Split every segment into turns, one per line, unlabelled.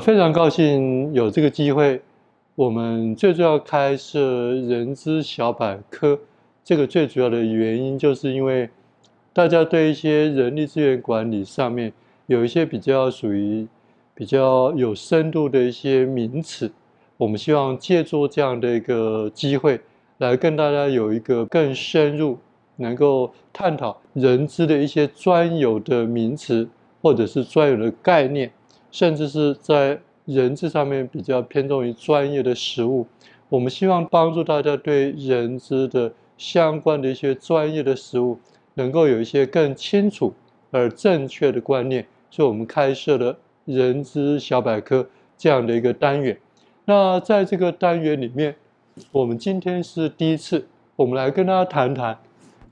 非常高兴有这个机会。我们最重要开设人资小百科，这个最主要的原因，就是因为大家对一些人力资源管理上面有一些比较属于比较有深度的一些名词，我们希望借助这样的一个机会，来跟大家有一个更深入，能够探讨人资的一些专有的名词，或者是专有的概念。甚至是在人资上面比较偏重于专业的实务，我们希望帮助大家对人资的相关的一些专业的实务，能够有一些更清楚而正确的观念，所以我们开设了人资小百科这样的一个单元。那在这个单元里面，我们今天是第一次，我们来跟大家谈谈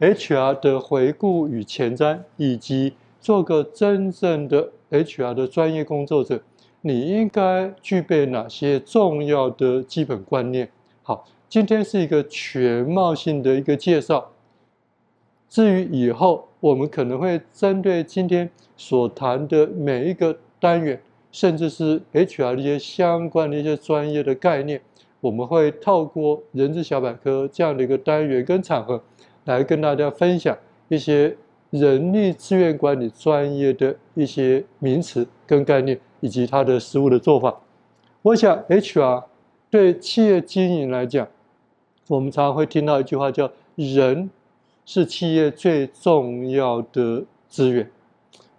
HR 的回顾与前瞻，以及做个真正的。HR 的专业工作者，你应该具备哪些重要的基本观念？好，今天是一个全貌性的一个介绍。至于以后，我们可能会针对今天所谈的每一个单元，甚至是 HR 的一些相关的一些专业的概念，我们会透过人资小百科这样的一个单元跟场合，来跟大家分享一些。人力资源管理专业的一些名词跟概念，以及它的实务的做法。我想，HR 对企业经营来讲，我们常常会听到一句话，叫“人是企业最重要的资源，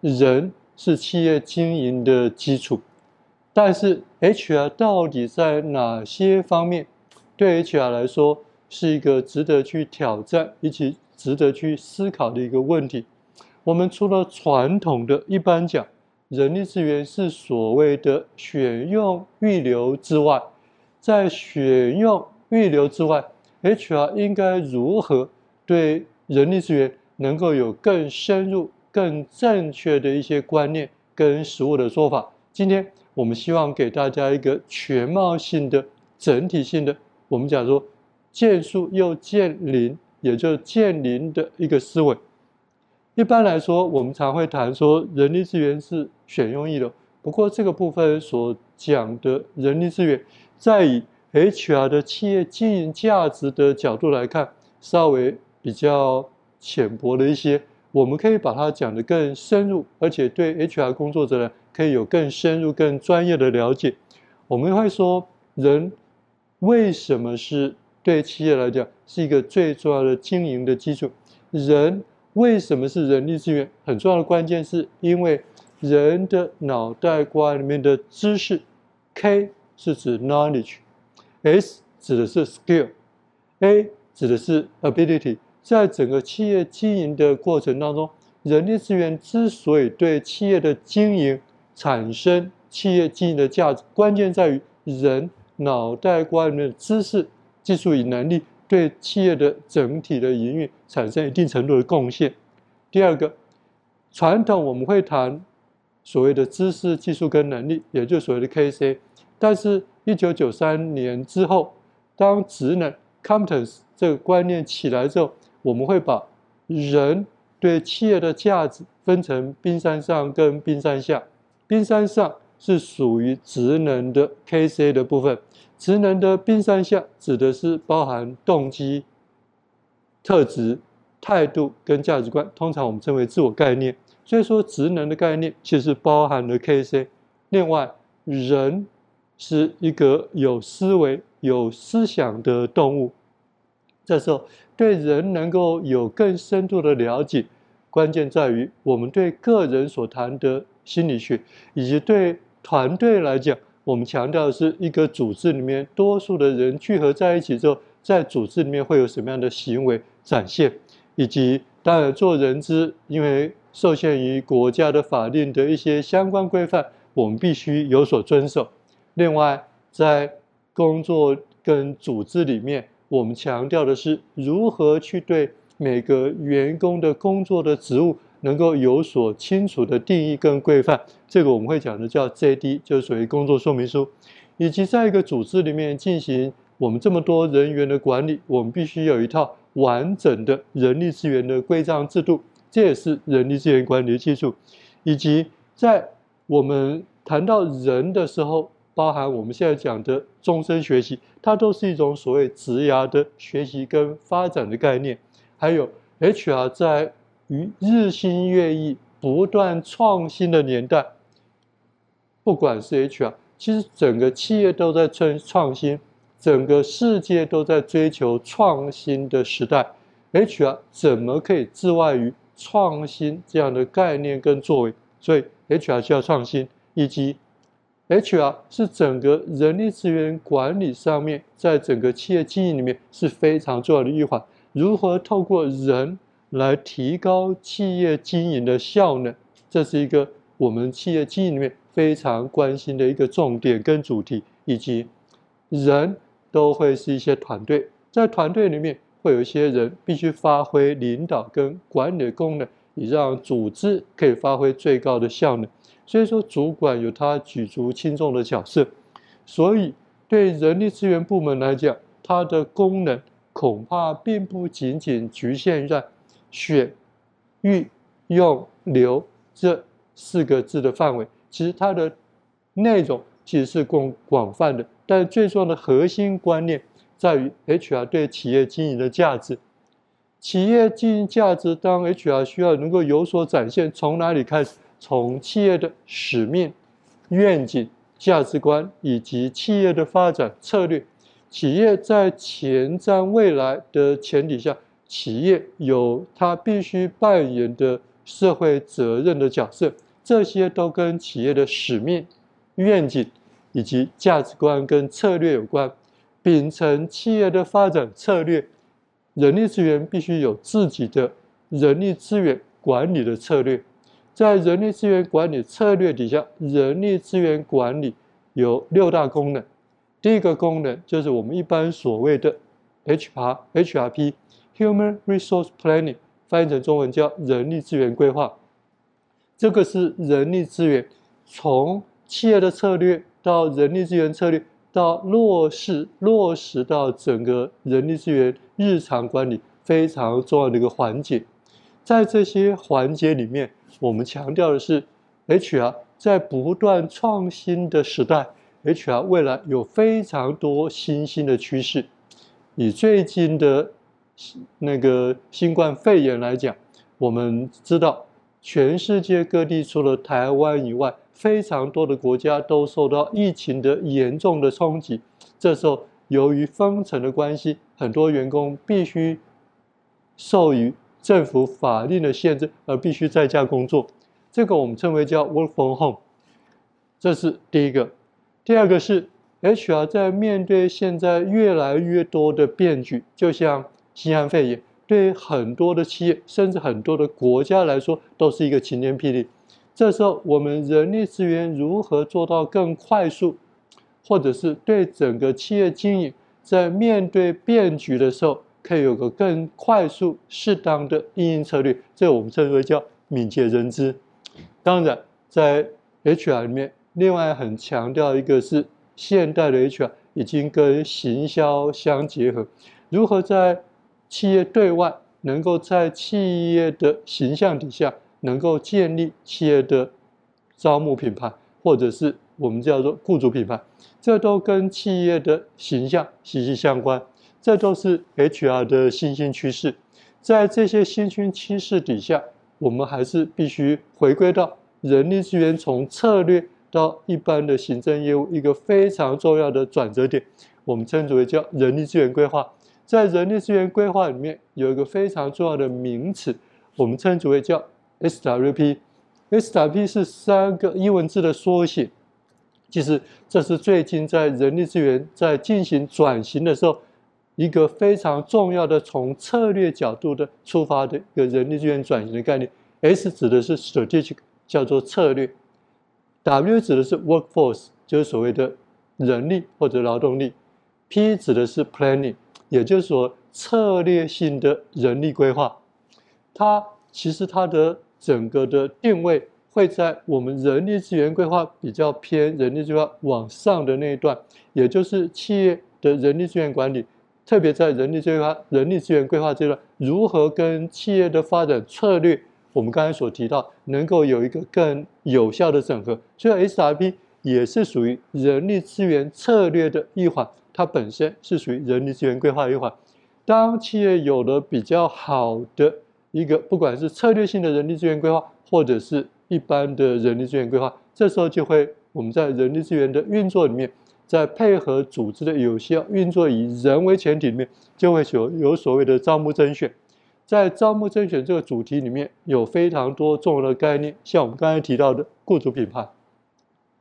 人是企业经营的基础”。但是，HR 到底在哪些方面，对 HR 来说是一个值得去挑战，以及值得去思考的一个问题。我们除了传统的一般讲，人力资源是所谓的选用预留之外，在选用预留之外，HR 应该如何对人力资源能够有更深入、更正确的一些观念跟实务的做法？今天我们希望给大家一个全貌性的、整体性的，我们讲说见树又见林。也就建林的一个思维。一般来说，我们常会谈说人力资源是选用预留。不过，这个部分所讲的人力资源，在以 HR 的企业经营价值的角度来看，稍微比较浅薄的一些。我们可以把它讲得更深入，而且对 HR 工作者呢，可以有更深入、更专业的了解。我们会说，人为什么是？对企业来讲，是一个最重要的经营的基础。人为什么是人力资源？很重要的关键是因为人的脑袋瓜里面的知识，K 是指 knowledge，S 指的是 skill，A 指的是 ability。在整个企业经营的过程当中，人力资源之所以对企业的经营产生企业经营的价值，关键在于人脑袋瓜里面的知识。技术与能力对企业的整体的营运产生一定程度的贡献。第二个，传统我们会谈所谓的知识、技术跟能力，也就所谓的 KC。但是，一九九三年之后，当职能 （competence） 这个观念起来之后，我们会把人对企业的价值分成冰山上跟冰山下。冰山上是属于职能的 KC 的部分。职能的冰山下指的是包含动机、特质、态度跟价值观，通常我们称为自我概念。所以说，职能的概念其实包含了 KC。另外，人是一个有思维、有思想的动物。这时候，对人能够有更深度的了解，关键在于我们对个人所谈的心理学，以及对团队来讲。我们强调的是一个组织里面多数的人聚合在一起之后，在组织里面会有什么样的行为展现，以及当然做人资，因为受限于国家的法令的一些相关规范，我们必须有所遵守。另外，在工作跟组织里面，我们强调的是如何去对每个员工的工作的职务。能够有所清楚的定义跟规范，这个我们会讲的叫 JD，就是属于工作说明书，以及在一个组织里面进行我们这么多人员的管理，我们必须有一套完整的人力资源的规章制度，这也是人力资源管理的基础。以及在我们谈到人的时候，包含我们现在讲的终身学习，它都是一种所谓职涯的学习跟发展的概念。还有 HR 在于日新月异、不断创新的年代，不管是 HR，其实整个企业都在创创新，整个世界都在追求创新的时代，HR 怎么可以置外于创新这样的概念跟作为？所以 HR 需要创新，以及。HR 是整个人力资源管理上面，在整个企业经营里面是非常重要的一环。如何透过人来提高企业经营的效能，这是一个我们企业经营里面非常关心的一个重点跟主题。以及人都会是一些团队，在团队里面会有一些人必须发挥领导跟管理的功能，以让组织可以发挥最高的效能。所以说，主管有他举足轻重的角色，所以对人力资源部门来讲，它的功能恐怕并不仅仅局限在选、育、用、留这四个字的范围。其实它的内容其实是更广泛的，但最重要的核心观念在于 HR 对企业经营的价值。企业经营价值，当 HR 需要能够有所展现，从哪里开始？从企业的使命、愿景、价值观以及企业的发展策略，企业在前瞻未来的前提下，企业有它必须扮演的社会责任的角色，这些都跟企业的使命、愿景以及价值观跟策略有关。秉承企业的发展策略，人力资源必须有自己的人力资源管理的策略。在人力资源管理策略底下，人力资源管理有六大功能。第一个功能就是我们一般所谓的 HR HRP Human Resource Planning），翻译成中文叫人力资源规划。这个是人力资源从企业的策略到人力资源策略到落实落实到整个人力资源日常管理非常重要的一个环节。在这些环节里面，我们强调的是，HR 在不断创新的时代，HR 未来有非常多新兴的趋势。以最近的那个新冠肺炎来讲，我们知道全世界各地除了台湾以外，非常多的国家都受到疫情的严重的冲击。这时候，由于封城的关系，很多员工必须受于政府法令的限制而必须在家工作，这个我们称为叫 work from home，这是第一个。第二个是 HR 在面对现在越来越多的变局，就像新冠肺炎，对于很多的企业甚至很多的国家来说都是一个晴天霹雳。这时候我们人力资源如何做到更快速，或者是对整个企业经营在面对变局的时候，可以有个更快速、适当的因应策略，这我们称为叫敏捷人资。当然，在 HR 里面，另外很强调一个是现代的 HR 已经跟行销相结合，如何在企业对外能够在企业的形象底下能够建立企业的招募品牌，或者是我们叫做雇主品牌，这都跟企业的形象息息相关。这都是 HR 的新兴趋势，在这些新兴趋势底下，我们还是必须回归到人力资源从策略到一般的行政业务一个非常重要的转折点，我们称之为叫人力资源规划。在人力资源规划里面，有一个非常重要的名词，我们称之为叫 SWP。SWP 是三个英文字的缩写，其实这是最近在人力资源在进行转型的时候。一个非常重要的从策略角度的出发的一个人力资源转型的概念，S 指的是 strategic，叫做策略；W 指的是 workforce，就是所谓的人力或者劳动力；P 指的是 planning，也就是说策略性的人力规划。它其实它的整个的定位会在我们人力资源规划比较偏人力资源往上的那一段，也就是企业的人力资源管理。特别在人力资源、人力资源规划阶段，如何跟企业的发展策略我们刚才所提到，能够有一个更有效的整合。所以 SRP 也是属于人力资源策略的一环，它本身是属于人力资源规划一环。当企业有了比较好的一个，不管是策略性的人力资源规划，或者是一般的人力资源规划，这时候就会我们在人力资源的运作里面。在配合组织的有效运作，以人为前提里面，就会有有所谓的招募甄选。在招募甄选这个主题里面，有非常多重要的概念，像我们刚才提到的雇主品牌，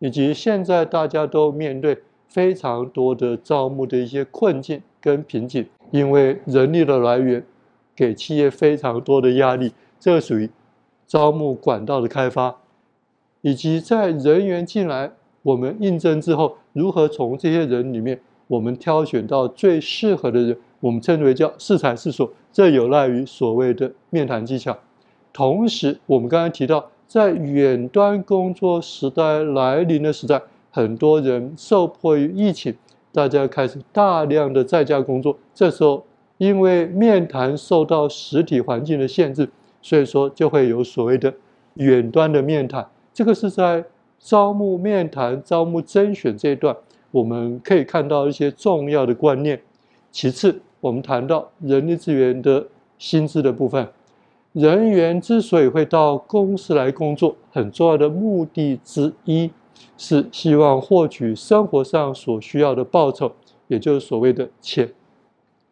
以及现在大家都面对非常多的招募的一些困境跟瓶颈，因为人力的来源给企业非常多的压力，这属于招募管道的开发，以及在人员进来。我们应征之后，如何从这些人里面，我们挑选到最适合的人？我们称之为叫适才适所，这有赖于所谓的面谈技巧。同时，我们刚才提到，在远端工作时代来临的时代，很多人受迫于疫情，大家开始大量的在家工作。这时候，因为面谈受到实体环境的限制，所以说就会有所谓的远端的面谈。这个是在。招募面谈、招募甄选这一段，我们可以看到一些重要的观念。其次，我们谈到人力资源的薪资的部分。人员之所以会到公司来工作，很重要的目的之一是希望获取生活上所需要的报酬，也就是所谓的钱。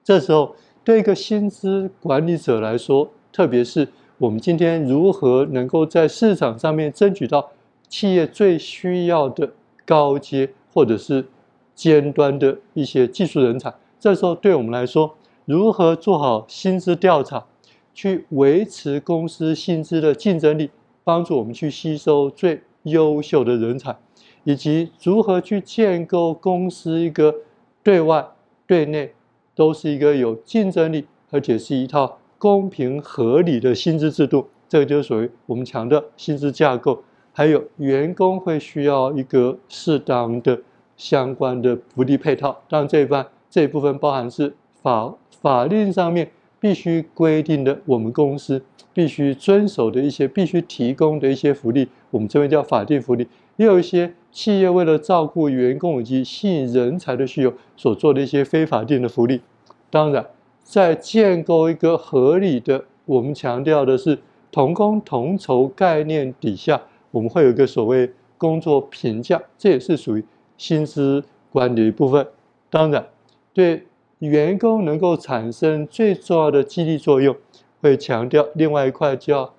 这时候，对一个薪资管理者来说，特别是我们今天如何能够在市场上面争取到。企业最需要的高阶或者是尖端的一些技术人才，这时候对我们来说，如何做好薪资调查，去维持公司薪资的竞争力，帮助我们去吸收最优秀的人才，以及如何去建构公司一个对外对内都是一个有竞争力，而且是一套公平合理的薪资制度，这个就是属于我们强调薪资架构。还有员工会需要一个适当的相关的福利配套，当然这一半这一部分包含是法法令上面必须规定的，我们公司必须遵守的一些必须提供的一些福利，我们这边叫法定福利。也有一些企业为了照顾员工以及吸引人才的需求所做的一些非法定的福利。当然，在建构一个合理的，我们强调的是同工同酬概念底下。我们会有一个所谓工作评价，这也是属于薪资管理部分。当然，对员工能够产生最重要的激励作用，会强调另外一块叫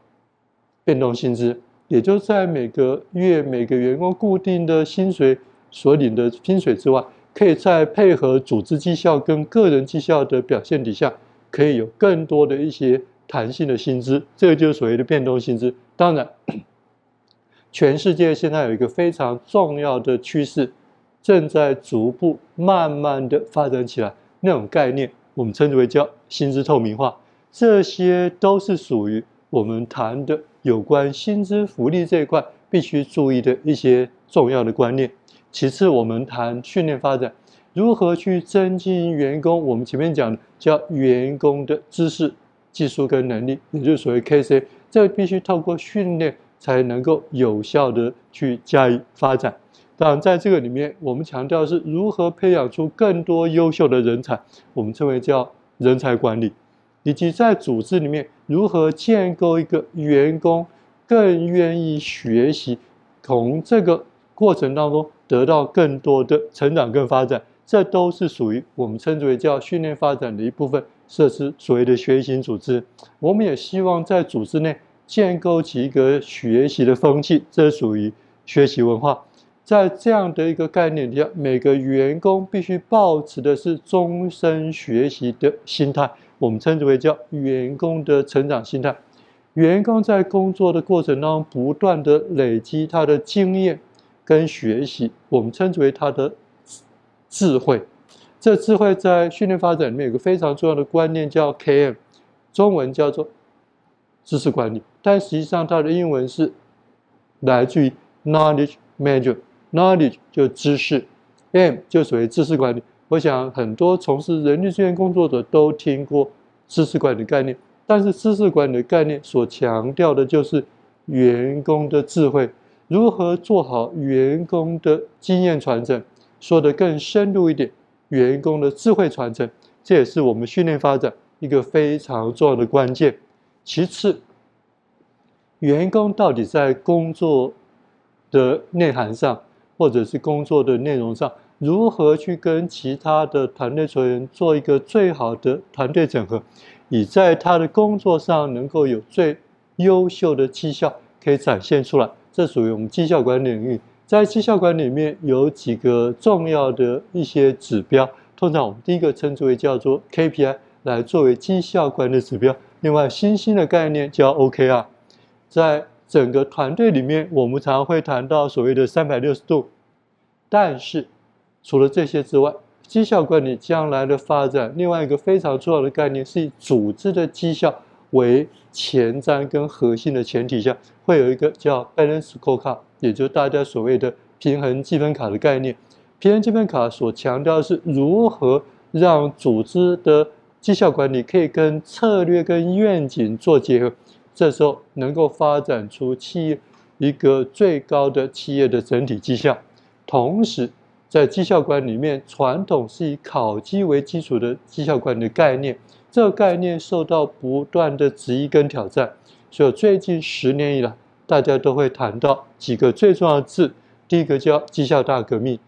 变动薪资，也就在每个月每个员工固定的薪水所领的薪水之外，可以在配合组织绩效跟个人绩效的表现底下，可以有更多的一些弹性的薪资，这个就是所谓的变动薪资。当然。全世界现在有一个非常重要的趋势，正在逐步慢慢的发展起来。那种概念，我们称之为叫薪资透明化。这些都是属于我们谈的有关薪资福利这一块必须注意的一些重要的观念。其次，我们谈训练发展，如何去增进员工。我们前面讲的叫员工的知识、技术跟能力，也就是所谓 KC，这必须透过训练。才能够有效的去加以发展。当然，在这个里面，我们强调是如何培养出更多优秀的人才，我们称为叫人才管理，以及在组织里面如何建构一个员工更愿意学习，从这个过程当中得到更多的成长跟发展，这都是属于我们称之为叫训练发展的一部分，设施所谓的学习型组织。我们也希望在组织内。建构起一个学习的风气，这属于学习文化。在这样的一个概念底下，每个员工必须抱持的是终身学习的心态，我们称之为叫员工的成长心态。员工在工作的过程当中，不断的累积他的经验跟学习，我们称之为他的智慧。这智慧在训练发展里面有个非常重要的观念，叫 KM，中文叫做。知识管理，但实际上它的英文是来自于 knowledge Manager knowledge 就知识，M 就属于知识管理。我想很多从事人力资源工作者都听过知识管理概念，但是知识管理的概念所强调的就是员工的智慧，如何做好员工的经验传承，说得更深入一点，员工的智慧传承，这也是我们训练发展一个非常重要的关键。其次，员工到底在工作的内涵上，或者是工作的内容上，如何去跟其他的团队成员做一个最好的团队整合，以在他的工作上能够有最优秀的绩效可以展现出来，这属于我们绩效管理领域。在绩效管理里面有几个重要的一些指标，通常我们第一个称之为叫做 KPI，来作为绩效管理指标。另外，新兴的概念叫 OKR，在整个团队里面，我们常会谈到所谓的三百六十度，但是。除了这些之外，绩效管理将来的发展，另外一个非常重要的概念是以组织的绩效为前瞻跟核心的前提下，会有一个叫 Balance Scorecard，也就是大家所谓的平衡积分卡的概念。平衡积分卡所强调的是如何让组织的绩效管理可以跟策略跟愿景做结合，这时候能够发展出企业一个最高的企业的整体绩效，同时。在绩效管理里面，传统是以考绩为基础的绩效管理的概念，这个概念受到不断的质疑跟挑战。所以最近十年以来，大家都会谈到几个最重要的字：第一个叫绩效大革命，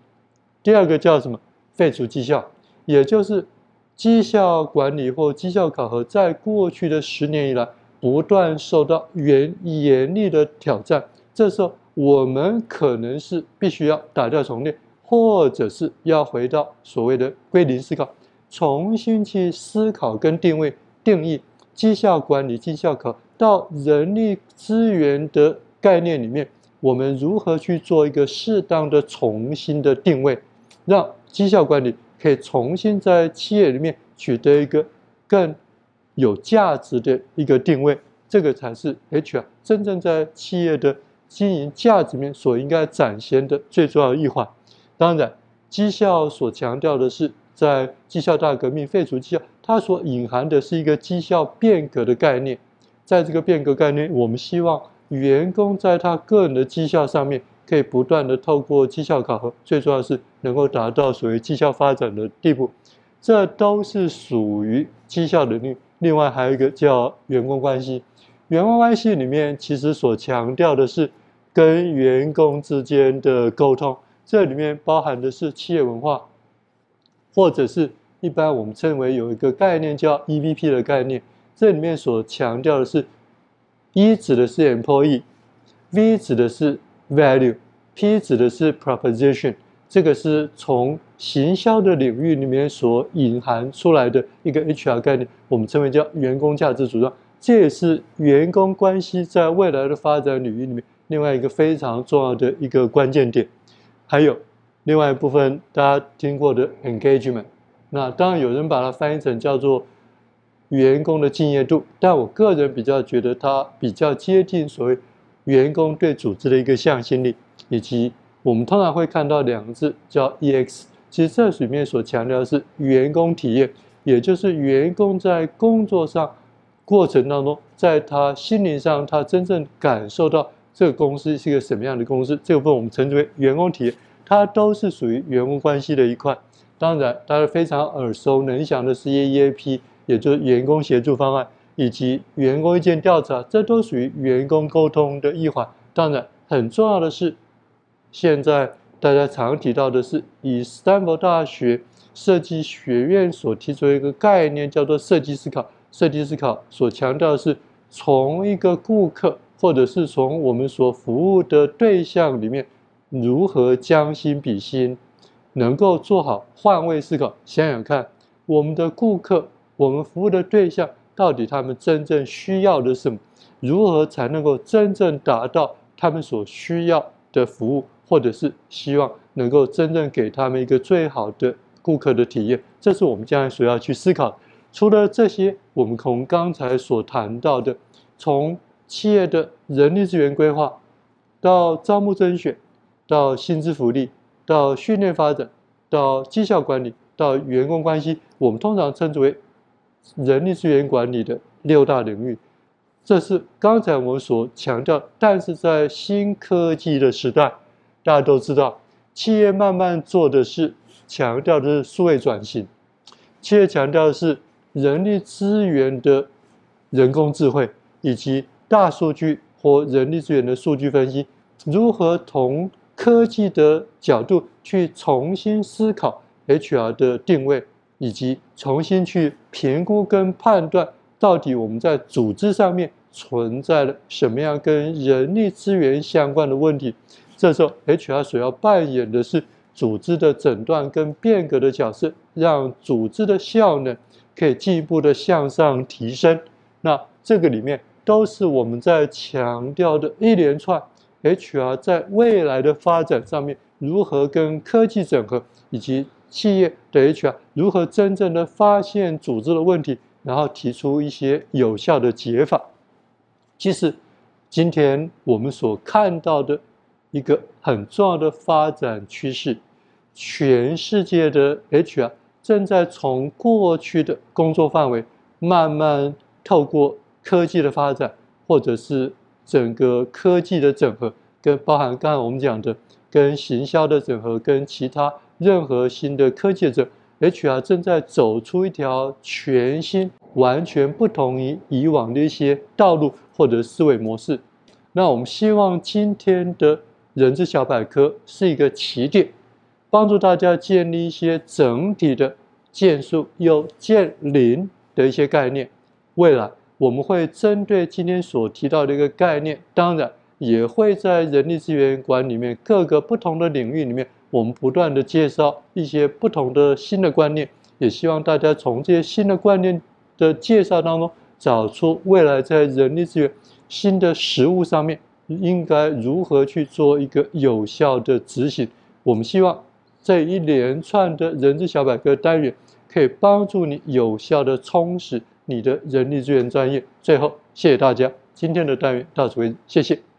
第二个叫什么？废除绩效，也就是绩效管理或绩效考核，在过去的十年以来，不断受到严严厉的挑战。这时候，我们可能是必须要打掉重练。或者是要回到所谓的归零思考，重新去思考跟定位、定义绩效管理、绩效考到人力资源的概念里面，我们如何去做一个适当的重新的定位，让绩效管理可以重新在企业里面取得一个更有价值的一个定位，这个才是 HR 真正在企业的经营价值面所应该展现的最重要一环。当然，绩效所强调的是，在绩效大革命废除绩效，它所隐含的是一个绩效变革的概念。在这个变革概念，我们希望员工在他个人的绩效上面，可以不断的透过绩效考核，最重要的是能够达到所谓绩效发展的地步。这都是属于绩效能力。另外还有一个叫员工关系，员工关系里面其实所强调的是跟员工之间的沟通。这里面包含的是企业文化，或者是一般我们称为有一个概念叫 EVP 的概念。这里面所强调的是，E 指的是 employee，V 指的是 value，P 指的是 proposition。这个是从行销的领域里面所隐含出来的一个 HR 概念，我们称为叫员工价值主张。这也是员工关系在未来的发展领域里面另外一个非常重要的一个关键点。还有另外一部分大家听过的 engagement，那当然有人把它翻译成叫做员工的敬业度，但我个人比较觉得它比较接近所谓员工对组织的一个向心力，以及我们通常会看到两个字叫 EX，其实这里面所强调的是员工体验，也就是员工在工作上过程当中，在他心灵上他真正感受到。这个公司是一个什么样的公司？这部分我们称之为员工体验，它都是属于员工关系的一块。当然，大家非常耳熟能详的是 EAP，也就是员工协助方案，以及员工意见调查，这都属于员工沟通的一环。当然，很重要的是，现在大家常提到的是，以斯坦福大学设计学院所提出一个概念，叫做设计思考。设计思考所强调的是，从一个顾客。或者是从我们所服务的对象里面，如何将心比心，能够做好换位思考。想想看，我们的顾客，我们服务的对象，到底他们真正需要的是什么？如何才能够真正达到他们所需要的服务，或者是希望能够真正给他们一个最好的顾客的体验？这是我们将来所要去思考。除了这些，我们从刚才所谈到的，从企业的人力资源规划，到招募甄选，到薪资福利，到训练发展，到绩效管理，到员工关系，我们通常称之为人力资源管理的六大领域。这是刚才我们所强调，但是在新科技的时代，大家都知道，企业慢慢做的是强调的是数位转型，企业强调的是人力资源的人工智慧以及大数据或人力资源的数据分析，如何从科技的角度去重新思考 HR 的定位，以及重新去评估跟判断。到底我们在组织上面存在了什么样跟人力资源相关的问题？这时候，HR 所要扮演的是组织的诊断跟变革的角色，让组织的效能可以进一步的向上提升。那这个里面都是我们在强调的一连串 HR 在未来的发展上面如何跟科技整合，以及企业的 HR 如何真正的发现组织的问题。然后提出一些有效的解法。其实，今天我们所看到的一个很重要的发展趋势，全世界的 HR 正在从过去的工作范围，慢慢透过科技的发展，或者是整个科技的整合，跟包含刚才我们讲的跟行销的整合，跟其他任何新的科技的整。HR 正在走出一条全新、完全不同于以往的一些道路或者思维模式。那我们希望今天的人资小百科是一个起点，帮助大家建立一些整体的建树又建林的一些概念。未来我们会针对今天所提到的一个概念，当然也会在人力资源管理面各个不同的领域里面。我们不断地介绍一些不同的新的观念，也希望大家从这些新的观念的介绍当中，找出未来在人力资源新的实务上面应该如何去做一个有效的执行。我们希望这一连串的人资小百科单元，可以帮助你有效的充实你的人力资源专业。最后，谢谢大家，今天的单元到此为止，谢谢。